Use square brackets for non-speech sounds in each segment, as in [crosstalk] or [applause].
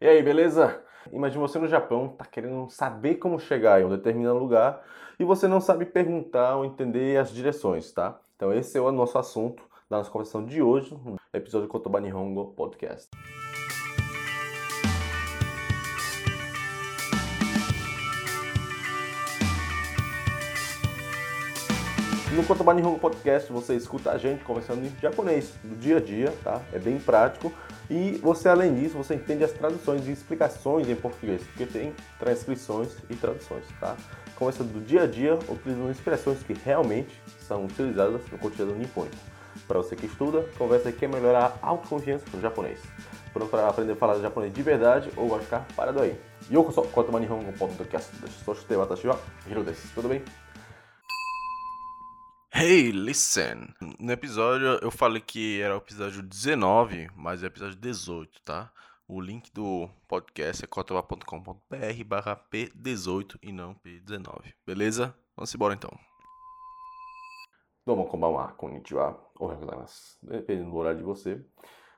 E aí, beleza? Imagina você no Japão, tá querendo saber como chegar em um determinado lugar e você não sabe perguntar ou entender as direções, tá? Então esse é o nosso assunto da nossa conversação de hoje, no episódio do Kotoba Nihongo Podcast. No Kotoba Nihongo Podcast você escuta a gente conversando em japonês, do dia a dia, tá? É bem prático. E você, além disso, você entende as traduções e explicações em português, porque tem transcrições e traduções, tá? Conversando do dia a dia, utilizando expressões que realmente são utilizadas no cotidiano nipônico. Para você que estuda, conversa e quer melhorar a autoconfiança no japonês. Pronto para aprender a falar japonês de verdade ou vai ficar parado aí? Yokoso, Kotoba Nihongo Podcast. Watashi wa Hiro desu. Tudo bem? Hey, listen! No episódio eu falei que era o episódio 19, mas é o episódio 18, tá? O link do podcast é cotoba.com.br barra P18 e não P19, beleza? Vamos embora então. Domo konbanwa, konnichiwa, gozaimasu. Dependendo do horário de você.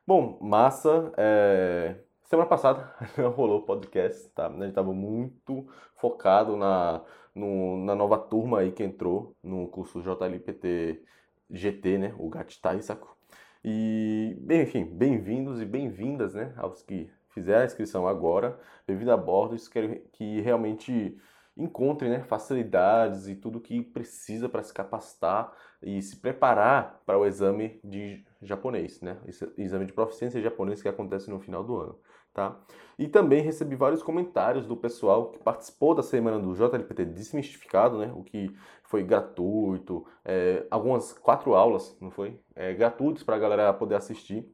Bom, massa, é... Semana passada [laughs] não rolou podcast, tá? A gente tava muito focado na no, na nova turma aí que entrou no curso JLPT GT, né? O Gatitaisaku. E, bem, enfim, bem-vindos e bem-vindas, né? Aos que fizeram a inscrição agora. Bem-vindo a bordo. Quer que realmente encontre né, facilidades e tudo que precisa para se capacitar e se preparar para o exame de japonês, né? Exame de proficiência japonês que acontece no final do ano tá? E também recebi vários comentários do pessoal que participou da semana do JLPT Desmistificado, né? O que foi gratuito, é, algumas quatro aulas, não foi? É, gratuitos para a galera poder assistir.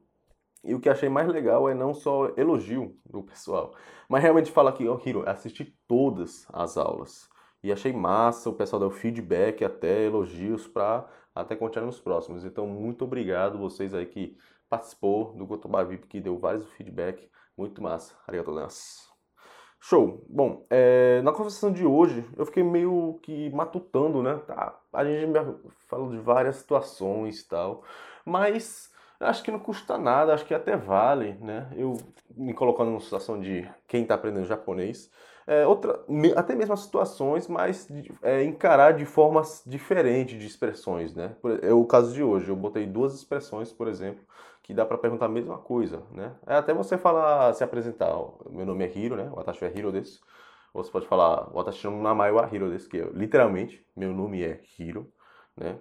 E o que achei mais legal é não só elogio do pessoal, mas realmente falar que, oh, Hiro, assisti todas as aulas. E achei massa, o pessoal deu feedback, até elogios para até continuar nos próximos. Então, muito obrigado vocês aí que participou do Gotoba VIP, que deu vários feedback. Muito massa. Arigatou gozaimasu. Show. Bom, é, na conversação de hoje eu fiquei meio que matutando, né? Tá, a gente falou de várias situações e tal, mas acho que não custa nada, acho que até vale, né? Eu me colocando numa situação de quem está aprendendo japonês, é, outra, até mesmo as situações, mas é, encarar de formas diferentes de expressões, né? É o caso de hoje, eu botei duas expressões, por exemplo, que dá para perguntar a mesma coisa, né? É até você falar, se apresentar, meu nome é Hiro, né? O Atashi é Hiro desu. Ou você pode falar, o Atashi no Namai wa Hiro desu, que é, literalmente, meu nome é Hiro, né?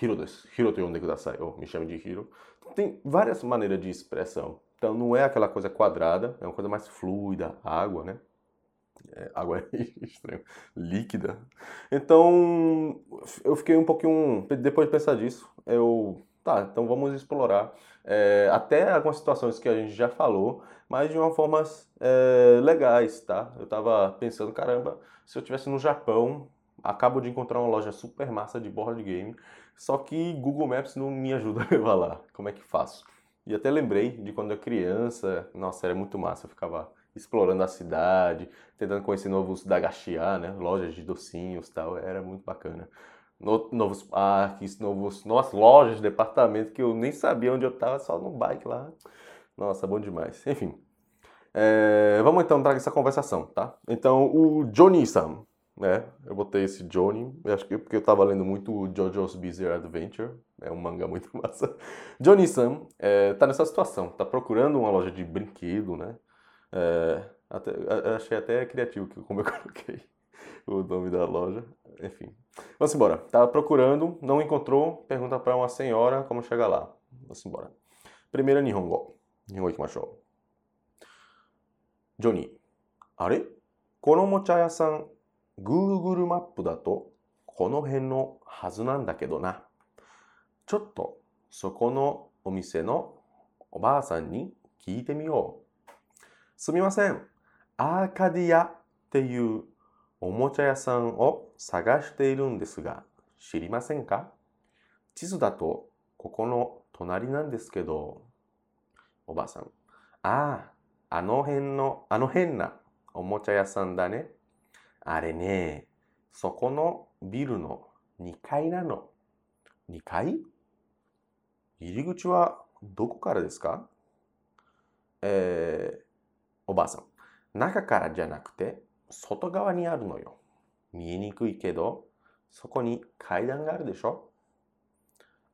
Hiro desu. Hiro to yonde kudasai, ou me chame de Hiro. Tem várias maneiras de expressão. Então não é aquela coisa quadrada, é uma coisa mais fluida, água, né? É, água [laughs] é estranho, líquida. Então, eu fiquei um pouquinho. Depois de pensar disso, eu Tá, então vamos explorar é, até algumas situações que a gente já falou, mas de uma forma é, legais, tá? Eu tava pensando, caramba, se eu estivesse no Japão, acabo de encontrar uma loja super massa de board game, só que Google Maps não me ajuda [laughs] a levar lá. Como é que faço? E até lembrei de quando eu era criança, nossa, era muito massa, eu ficava explorando a cidade, tentando conhecer novos dagashia, né? Lojas de docinhos tal, era muito bacana no, novos parques, novos, novas lojas de departamento que eu nem sabia onde eu estava, só no bike lá. Nossa, bom demais. Enfim, é, vamos então entrar nessa conversação, tá? Então, o Johnny Sam, né? Eu botei esse Johnny, acho que porque eu estava lendo muito o JoJo's Bizarre Adventure, é um manga muito [laughs] massa. Johnny Sam é, tá nessa situação, tá procurando uma loja de brinquedo, né? É, até, achei até criativo como eu coloquei o nome da loja. Enfim. Vamos embora. Tava procurando, não encontrou, pergunta para uma senhora como chegar lá. Vamos embora. Primeiro Nihongo. Nihongo ikimashou. Johnny. あれこのおもちゃ屋さん、Google マップだとこの辺のはずなんだけどな。ちょっとそこのお店のおばあさんに聞いてみよう。すみません。アーカディアっていうおもちゃ屋さんを探しているんですが、知りませんか？地図だとここの隣なんですけど、おばあさん。ああ、あの辺の、あの変なおもちゃ屋さんだね。あれね、そこのビルの2階なの。2階？入り口はどこからですか？えー、おばあさん。中からじゃなくて、外側にあるのよ。見えにくいけど、そこに階段があるでしょ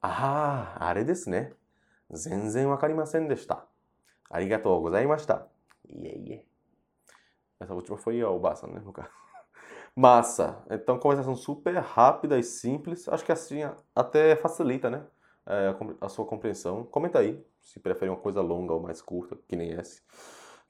ああ、あれですね。全然わかりませんでした。ありがとうございました。いえいえ。Essa última [laughs] foi a Obasa, né, no caso. Massa. Então, conversação super rápida e simples. Acho que assim até facilita, né? a, sua compreensão. Comenta aí se prefere uma coisa longa ou mais curta, que nem essa.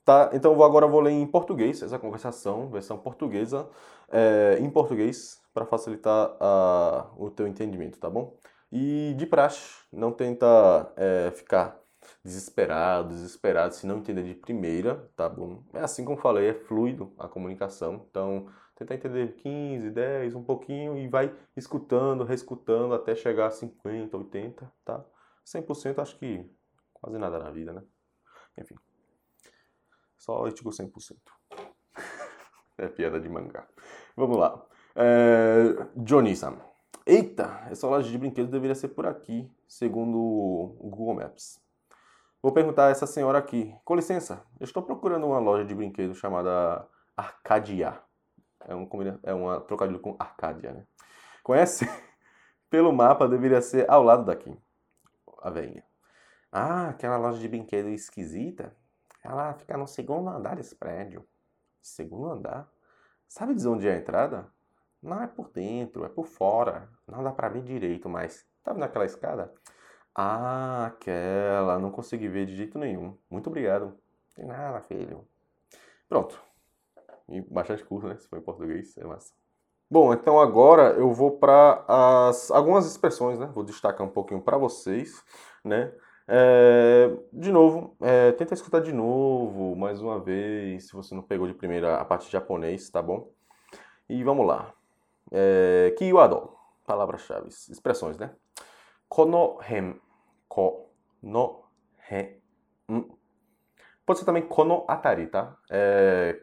Tá, então vou agora vou ler em português essa conversação, versão portuguesa, é, em português, para facilitar a, o teu entendimento, tá bom? E de praxe, não tenta é, ficar desesperado, desesperado se não entender de primeira, tá bom? É assim como falei, é fluido a comunicação, então tenta entender 15, 10, um pouquinho e vai escutando, reescutando até chegar a 50, 80, tá? 100% acho que quase nada na vida, né? Enfim, só Ichigo 100%. [laughs] é piada de mangá. Vamos lá. É, Johnny-san. Eita, essa loja de brinquedos deveria ser por aqui, segundo o Google Maps. Vou perguntar a essa senhora aqui. Com licença, eu estou procurando uma loja de brinquedos chamada Arcadia. É, um, é uma trocadilho com Arcadia, né? Conhece? [laughs] Pelo mapa deveria ser ao lado daqui. A veinha. Ah, aquela loja de brinquedo esquisita? Ela fica no segundo andar desse prédio. Segundo andar? Sabe dizer onde é a entrada? Não é por dentro, é por fora. Não dá pra ver direito, mas tá vendo aquela escada? Ah, aquela. Não consegui ver de jeito nenhum. Muito obrigado. De nada, filho. Pronto. E bastante curto, né? Se for em português, é massa. Bom, então agora eu vou para algumas expressões, né? Vou destacar um pouquinho para vocês, né? É, de novo, é, tenta escutar de novo, mais uma vez, se você não pegou de primeira a parte de japonês, tá bom? E vamos lá. É, keyword, palavras-chave, expressões, né? Kono hen ko no hen. Pode ser também kono atari, tá? É,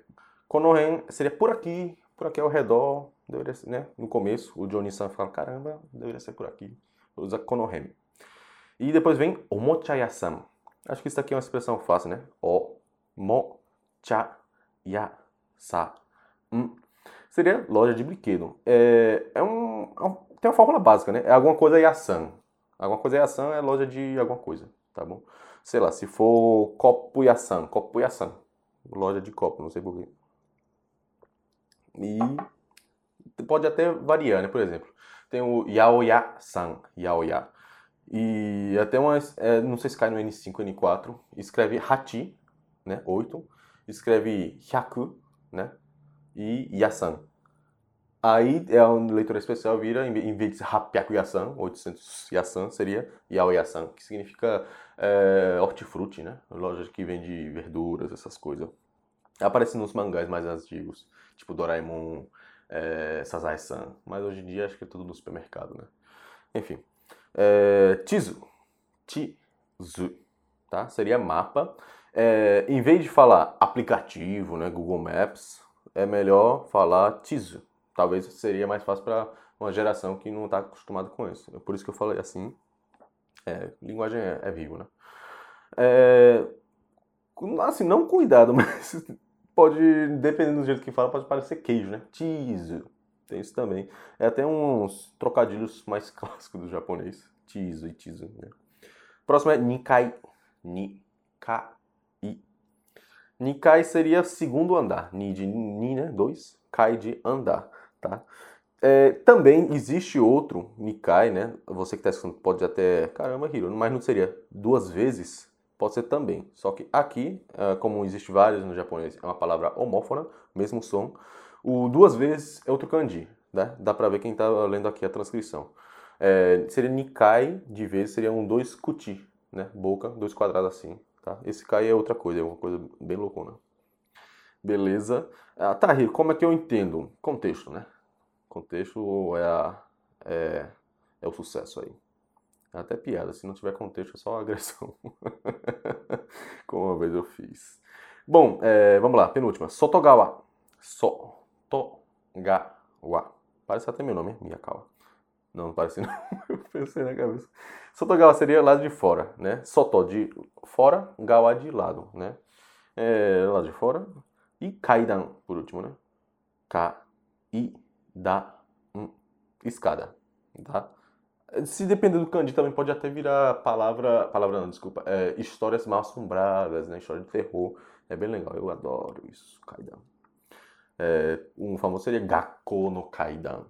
kono hen seria por aqui, por aqui ao redor, deveria ser, né? No começo, o Johnny-san fala, caramba, deveria ser por aqui. Usa kono hen. E depois vem omochayasan. Acho que isso aqui é uma expressão fácil, né? O, mo, cha, ya, sa. Hum. Seria loja de brinquedo. É, é um, é tem uma fórmula básica, né? É alguma coisa yasan. Alguma coisa Yasan é loja de alguma coisa, tá bom? Sei lá, se for copo Yasan, copo Yasan. Loja de copo, não sei porquê. E pode até variar, né? Por exemplo, tem o Yaoya-san, Yaoya. E até uma, é, não sei se cai no N5, N4, escreve Hachi, né? 8. Escreve Hyaku, né? E Yasan. Aí é um leitura especial vira, em vez de Hapyaku Yasan, 800 Yasan, seria Yao Yasan, que significa é, hortifruti, né? Loja que vende verduras, essas coisas. Aparece nos mangás mais antigos, tipo Doraemon, é, Sazai-san, mas hoje em dia acho que é tudo no supermercado, né? Enfim. É, Tizu. Tizu, tá? Seria mapa. É, em vez de falar aplicativo, né, Google Maps, é melhor falar Tizu talvez seria mais fácil para uma geração que não está acostumada com isso. É por isso que eu falei assim. É, linguagem é, é vivo, né? É, assim, não cuidado, [laughs] mas pode, dependendo do jeito que fala, pode parecer queijo, né? Cheese. Tem isso também. É até uns trocadilhos mais [laughs] clássicos do japonês. Cheese e cheese, né? Próximo é Nikai. Nikai. Nikai seria segundo andar. Ni de ni, né? Dois. Kai de andar. Tá? É, também existe outro Nikai, né? Você que está escutando pode até. Caramba, Hiro, mas não seria duas vezes? Pode ser também. Só que aqui, é, como existe vários no japonês, é uma palavra homófona, mesmo som. O duas vezes é outro kanji, né? Dá pra ver quem está lendo aqui a transcrição. É, seria Nikai, de vez, seria um dois kuti, né? Boca, dois quadrados assim, tá? Esse kai é outra coisa, é uma coisa bem loucona. Beleza. Ah, tá, Hiro, como é que eu entendo? Contexto, né? Contexto é, a, é, é o sucesso aí. É até piada, se não tiver contexto é só agressão. [laughs] Como uma vez eu fiz. Bom, é, vamos lá, penúltima. Sotogawa. Sotogawa. Parece até meu nome, Miyakawa. Não, não parece [laughs] não. eu pensei na cabeça. Sotogawa seria lado de fora, né? Soto de fora, gawa de lado, né? é, lá de fora. E kaidan, por último, né? Ka-i-da, escada, tá? Se depender do kanji, também pode até virar palavra, palavra não, desculpa, é, histórias mal assombradas, né? História de terror. É bem legal, eu adoro isso, kaidan. É, um famoso seria Gakko no Kaidan.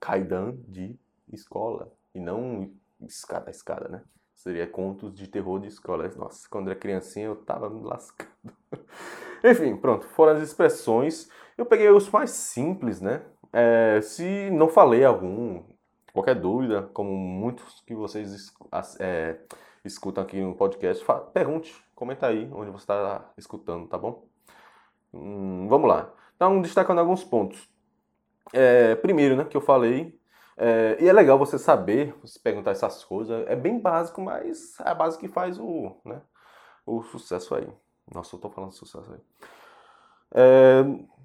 Kaidan de escola. E não escada, escada, né? Seria contos de terror de escola. Nossa, quando era criancinha eu tava me lascando. [laughs] Enfim, pronto. Foram as expressões. Eu peguei os mais simples, né? É, se não falei algum, qualquer dúvida, como muitos que vocês é, escutam aqui no podcast, pergunte, comenta aí onde você está escutando, tá bom? Hum, vamos lá. Então, destacando alguns pontos. É, primeiro, né, que eu falei, é, e é legal você saber, você perguntar essas coisas. É bem básico, mas é a base que faz o, né, o sucesso aí. Nossa, eu tô falando sucesso aí. É,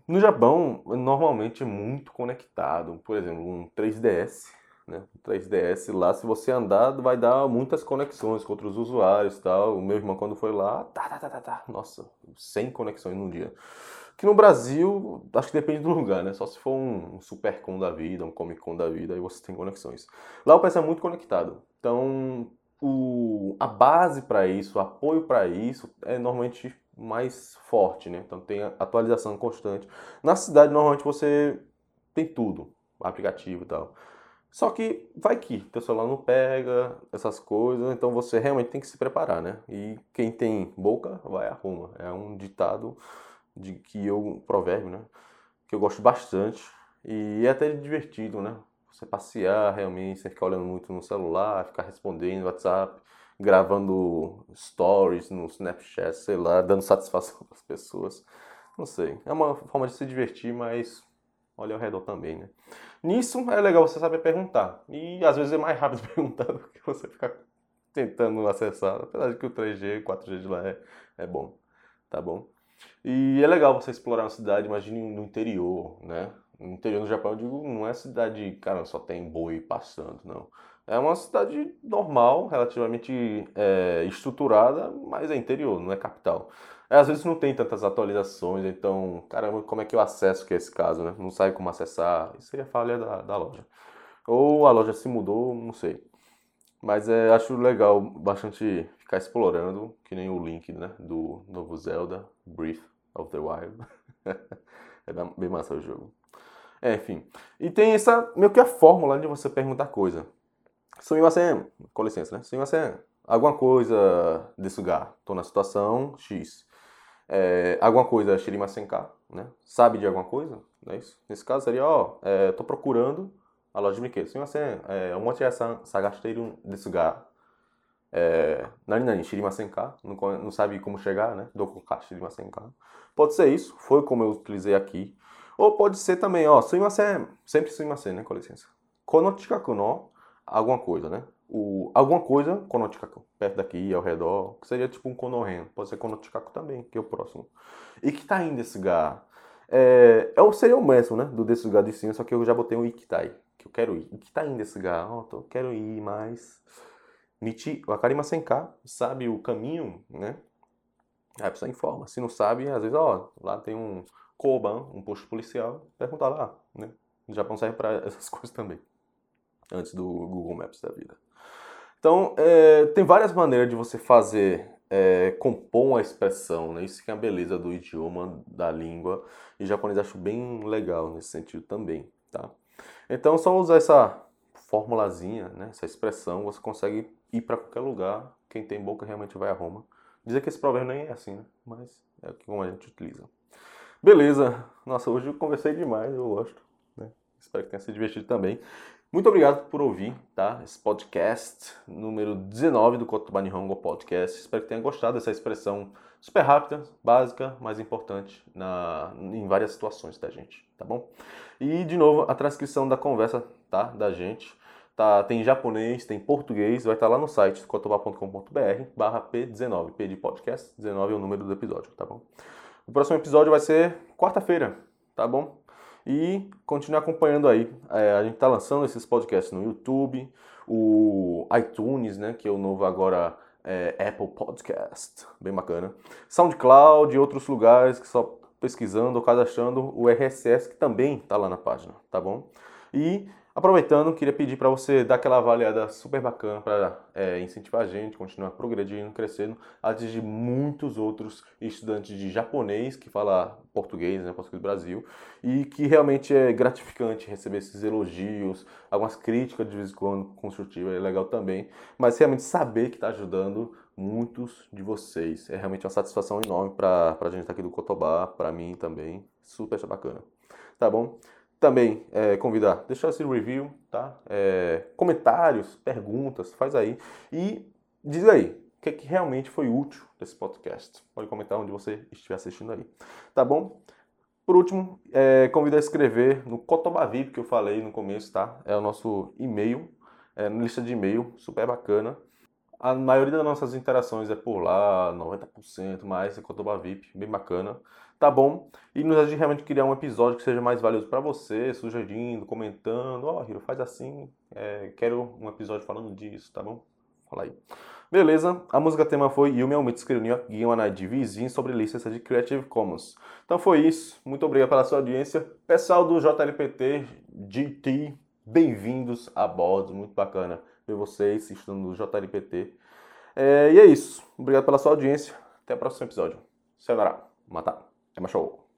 no Japão, normalmente é muito conectado. Por exemplo, um 3DS. Né? 3DS lá, se você andar, vai dar muitas conexões com outros usuários tal. O meu irmão, quando foi lá, tá, tá, tá, tá, tá. Nossa, 100 conexões num dia. Que no Brasil, acho que depende do lugar, né? Só se for um Supercon da vida, um Comic Con da vida, aí você tem conexões. Lá o pessoal é muito conectado. Então, o, a base para isso, o apoio para isso é normalmente mais forte, né? Então tem atualização constante. Na cidade, normalmente você tem tudo, aplicativo e tal. Só que vai que teu celular não pega essas coisas, então você realmente tem que se preparar, né? E quem tem boca vai arruma. É um ditado de que eu, um provérbio, né? Que eu gosto bastante e é até divertido, né? Você passear realmente, sem ficar olhando muito no celular, ficar respondendo WhatsApp, gravando stories no Snapchat, sei lá, [laughs] dando satisfação para as pessoas. Não sei. É uma forma de se divertir, mas olha ao redor também, né? Nisso é legal você saber perguntar. E às vezes é mais rápido [laughs] perguntar do que você ficar tentando acessar. Apesar de que o 3G, 4G de lá é, é bom. Tá bom? E é legal você explorar uma cidade, imagine no interior, né? No interior do Japão, eu digo, não é cidade, cara, só tem boi passando, não. É uma cidade normal, relativamente é, estruturada, mas é interior, não é capital. É, às vezes não tem tantas atualizações, então, caramba, como é que eu acesso que é esse caso, né? Não sabe como acessar, isso seria falha da, da loja. Ou a loja se mudou, não sei. Mas é, acho legal bastante ficar explorando, que nem o link né, do novo Zelda, Breath of the Wild. [laughs] é bem massa o jogo. É, enfim. E tem essa, meio que a fórmula de você perguntar coisa. Sumimasen, com licença, né? Sumimasen, alguma coisa desse lugar. Tô na situação X. É, alguma coisa Shirimasen K, né? Sabe de alguma coisa? Não é isso? Nesse caso seria, ó, é, tô procurando a loja de brinquedos. Sumimasen, é, omochi-san sagasteru desse lugar. É, nani nani, shirimasen ka, não, não sabe como chegar, né? Doko ka shirimasen ka. Pode ser isso, foi como eu utilizei aqui. Ou pode ser também, ó, sumimasen, sempre sumimasen, né? Com licença. Kono chikaku no alguma coisa, né? O, alguma coisa, Konochikaku, perto daqui, ao redor, que seria tipo um Konohen, pode ser Konochikaku também, que é o próximo. E que tá indo esse lugar? É, é, seria o mesmo, né, do desse lugar de cima, só que eu já botei um Ikitai, que eu quero ir. Ikitai desse lugar, ó, oh, quero ir, mas... Michi, o Akarima Senka, sabe o caminho, né? Aí a pessoa informa. Se não sabe, às vezes, ó, lá tem um Koban, um posto policial, perguntar lá, né? O Japão serve para [laughs] essas coisas também antes do Google Maps da vida. Então, é, tem várias maneiras de você fazer, é, compor uma expressão, né? Isso que é a beleza do idioma, da língua, e japonês acho bem legal nesse sentido também, tá? Então, só usar essa formulazinha, né? essa expressão, você consegue ir para qualquer lugar. Quem tem boca realmente vai a Roma. Dizer que esse problema nem é assim, né? Mas é como a gente utiliza. Beleza. Nossa, hoje eu conversei demais, eu gosto. Né? Espero que tenha se divertido também. Muito obrigado por ouvir, tá? Esse podcast número 19 do Kotoba Nihongo Podcast. Espero que tenha gostado dessa expressão super rápida, básica, mas importante na, em várias situações da gente, tá bom? E, de novo, a transcrição da conversa, tá? Da gente. Tá, tem japonês, tem português, vai estar lá no site kotoba.com.br barra P19, P de podcast, 19 é o número do episódio, tá bom? O próximo episódio vai ser quarta-feira, tá bom? E continue acompanhando aí. É, a gente está lançando esses podcasts no YouTube, o iTunes, né, que é o novo agora é, Apple Podcast, bem bacana. SoundCloud e outros lugares que só pesquisando ou cadastrando o RSS, que também está lá na página, tá bom? E aproveitando, queria pedir para você dar aquela avaliada super bacana para é, incentivar a gente, continuar progredindo, crescendo, atingir muitos outros estudantes de japonês que fala português, né, português do Brasil, e que realmente é gratificante receber esses elogios, algumas críticas de vez em quando construtivas, é legal também, mas realmente saber que está ajudando muitos de vocês. É realmente uma satisfação enorme para a gente aqui do Cotobá, para mim também, super bacana. Tá bom? Também é, convidar, deixar esse review, tá? É, comentários, perguntas, faz aí. E diz aí, o que, é que realmente foi útil desse podcast. Pode comentar onde você estiver assistindo aí. Tá bom? Por último, é, convido a escrever no Cotobavip que eu falei no começo, tá? É o nosso e-mail, é, lista de e-mail, super bacana. A maioria das nossas interações é por lá, 90% mais, é Cotoba VIP, bem bacana. Tá bom? E nos ajude realmente criar um episódio que seja mais valioso para você, sugerindo, comentando. Ó, oh, Hiro, faz assim, é, quero um episódio falando disso, tá bom? Fala aí. Beleza, a música tema foi Yumi Almito escreveu Guiana de vizinho sobre licença de Creative Commons. Então foi isso, muito obrigado pela sua audiência. Pessoal do JLPT, GT, bem-vindos a bordo, muito bacana ver vocês estudando no JLPT. É, e é isso. Obrigado pela sua audiência. Até o próximo episódio. Sayonara. Mata. É show.